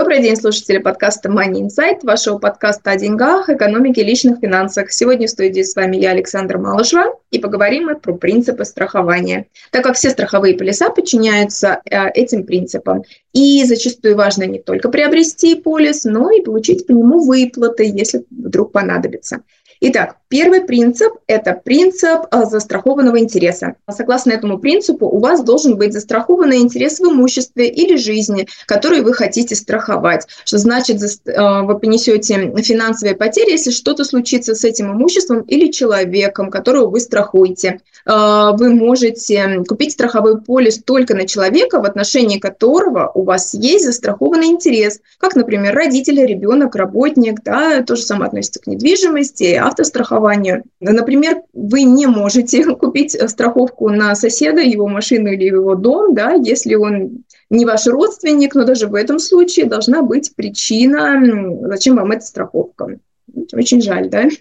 Добрый день, слушатели подкаста Money Insight, вашего подкаста о деньгах, экономике, личных финансах. Сегодня в студии с вами я, Александр Малышева, и поговорим мы про принципы страхования. Так как все страховые полиса подчиняются э, этим принципам, и зачастую важно не только приобрести полис, но и получить по нему выплаты, если вдруг понадобится. Итак, первый принцип – это принцип а, застрахованного интереса. Согласно этому принципу, у вас должен быть застрахованный интерес в имуществе или жизни, который вы хотите страховать. Что значит, а, вы понесете финансовые потери, если что-то случится с этим имуществом или человеком, которого вы страхуете. А, вы можете купить страховой полис только на человека, в отношении которого у вас есть застрахованный интерес, как, например, родители, ребенок, работник, да, то же самое относится к недвижимости, автострахованию. Например, вы не можете купить страховку на соседа, его машину или его дом, да, если он не ваш родственник, но даже в этом случае должна быть причина, зачем вам эта страховка. Очень жаль, да?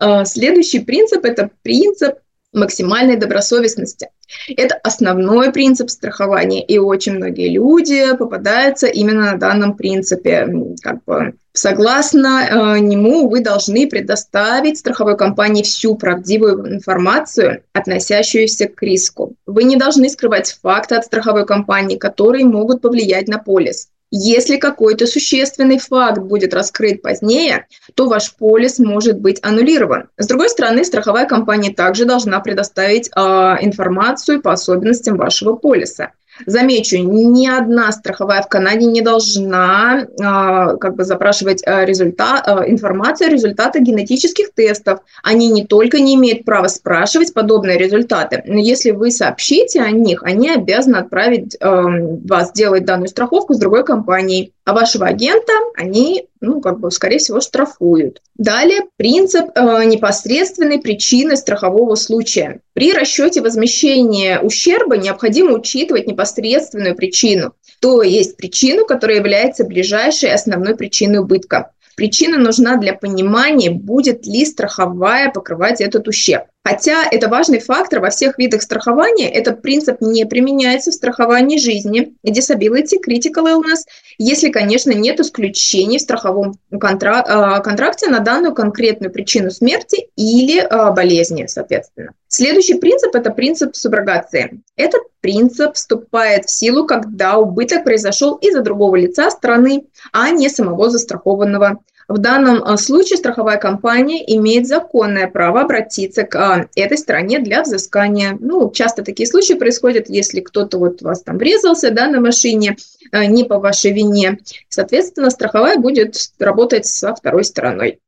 А, следующий принцип – это принцип максимальной добросовестности. Это основной принцип страхования, и очень многие люди попадаются именно на данном принципе. Как бы, согласно э, нему вы должны предоставить страховой компании всю правдивую информацию, относящуюся к риску. Вы не должны скрывать факты от страховой компании, которые могут повлиять на полис. Если какой-то существенный факт будет раскрыт позднее, то ваш полис может быть аннулирован. С другой стороны, страховая компания также должна предоставить э, информацию по особенностям вашего полиса. Замечу, ни одна страховая в Канаде не должна а, как бы запрашивать а, результат, а, информацию результаты генетических тестов. Они не только не имеют права спрашивать подобные результаты, но если вы сообщите о них, они обязаны отправить а, вас делать данную страховку с другой компанией а вашего агента они, ну, как бы, скорее всего, штрафуют. Далее, принцип э, непосредственной причины страхового случая. При расчете возмещения ущерба необходимо учитывать непосредственную причину, то есть причину, которая является ближайшей основной причиной убытка. Причина нужна для понимания, будет ли страховая покрывать этот ущерб. Хотя это важный фактор во всех видах страхования, этот принцип не применяется в страховании жизни, disability, critical illness, если, конечно, нет исключений в страховом контрак- а, контракте на данную конкретную причину смерти или а, болезни, соответственно. Следующий принцип – это принцип суброгации. Этот принцип вступает в силу, когда убыток произошел из-за другого лица страны, а не самого застрахованного в данном а, случае страховая компания имеет законное право обратиться к а, этой стране для взыскания. Ну, часто такие случаи происходят, если кто-то вот вас там врезался да, на машине а, не по вашей вине. Соответственно, страховая будет работать со второй стороной.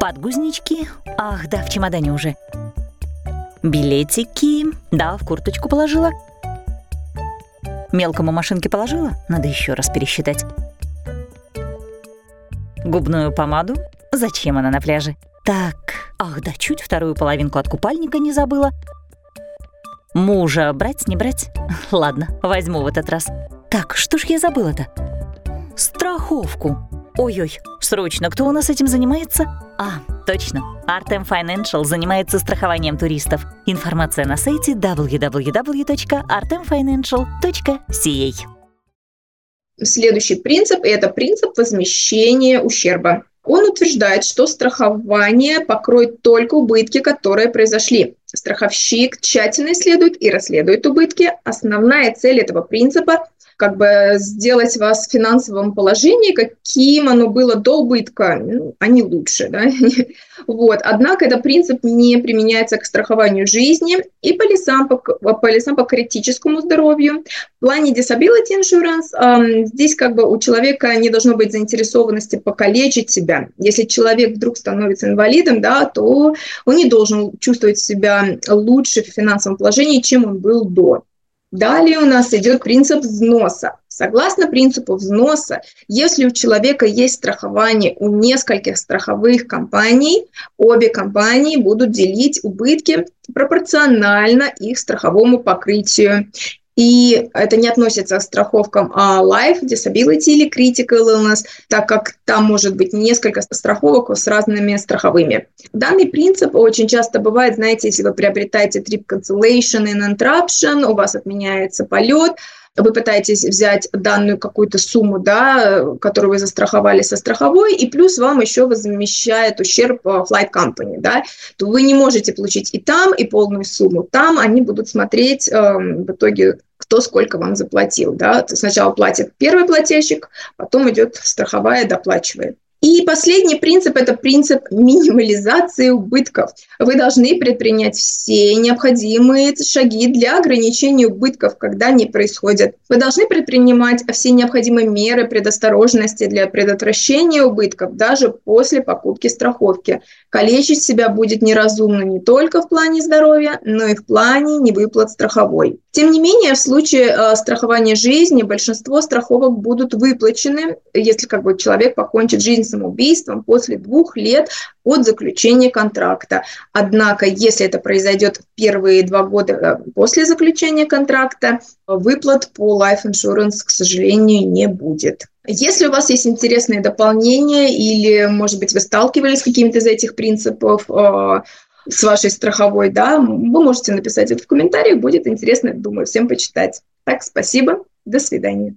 Подгузнички? Ах, да, в чемодане уже. Билетики? Да, в курточку положила. Мелкому машинке положила? Надо еще раз пересчитать. Губную помаду? Зачем она на пляже? Так, ах да, чуть вторую половинку от купальника не забыла. Мужа брать, не брать? Ладно, возьму в этот раз. Так, что ж я забыла-то? Страховку. Ой-ой, срочно, кто у нас этим занимается? А, точно, Artem Financial занимается страхованием туристов. Информация на сайте www.artemfinancial.ca. Следующий принцип – это принцип возмещения ущерба. Он утверждает, что страхование покроет только убытки, которые произошли. Страховщик тщательно исследует и расследует убытки. Основная цель этого принципа как бы сделать вас в финансовом положении, каким оно было до убытка, ну, не лучше. Да? вот. Однако этот принцип не применяется к страхованию жизни и полисам по, полисам по критическому здоровью. В плане disability insurance э, здесь как бы у человека не должно быть заинтересованности покалечить себя. Если человек вдруг становится инвалидом, да, то он не должен чувствовать себя лучше в финансовом положении, чем он был до. Далее у нас идет принцип взноса. Согласно принципу взноса, если у человека есть страхование у нескольких страховых компаний, обе компании будут делить убытки пропорционально их страховому покрытию. И это не относится к страховкам а Life, Disability или Critical Illness, так как там может быть несколько страховок с разными страховыми. Данный принцип очень часто бывает, знаете, если вы приобретаете Trip Cancellation and Interruption, у вас отменяется полет, вы пытаетесь взять данную какую-то сумму, да, которую вы застраховали со страховой, и плюс вам еще возмещает ущерб э, flight company, да, то вы не можете получить и там, и полную сумму. Там они будут смотреть э, в итоге кто сколько вам заплатил. Да? Сначала платит первый плательщик, потом идет страховая, доплачивает. И последний принцип – это принцип минимализации убытков. Вы должны предпринять все необходимые шаги для ограничения убытков, когда они происходят. Вы должны предпринимать все необходимые меры предосторожности для предотвращения убытков даже после покупки страховки. Калечить себя будет неразумно не только в плане здоровья, но и в плане невыплат страховой. Тем не менее, в случае э, страхования жизни большинство страховок будут выплачены, если как бы человек покончит жизнь самоубийством после двух лет от заключения контракта. Однако, если это произойдет в первые два года э, после заключения контракта, выплат по life insurance, к сожалению, не будет. Если у вас есть интересные дополнения или, может быть, вы сталкивались с какими-то из этих принципов, э, с вашей страховой, да, вы можете написать это в комментариях, будет интересно, думаю, всем почитать. Так, спасибо, до свидания.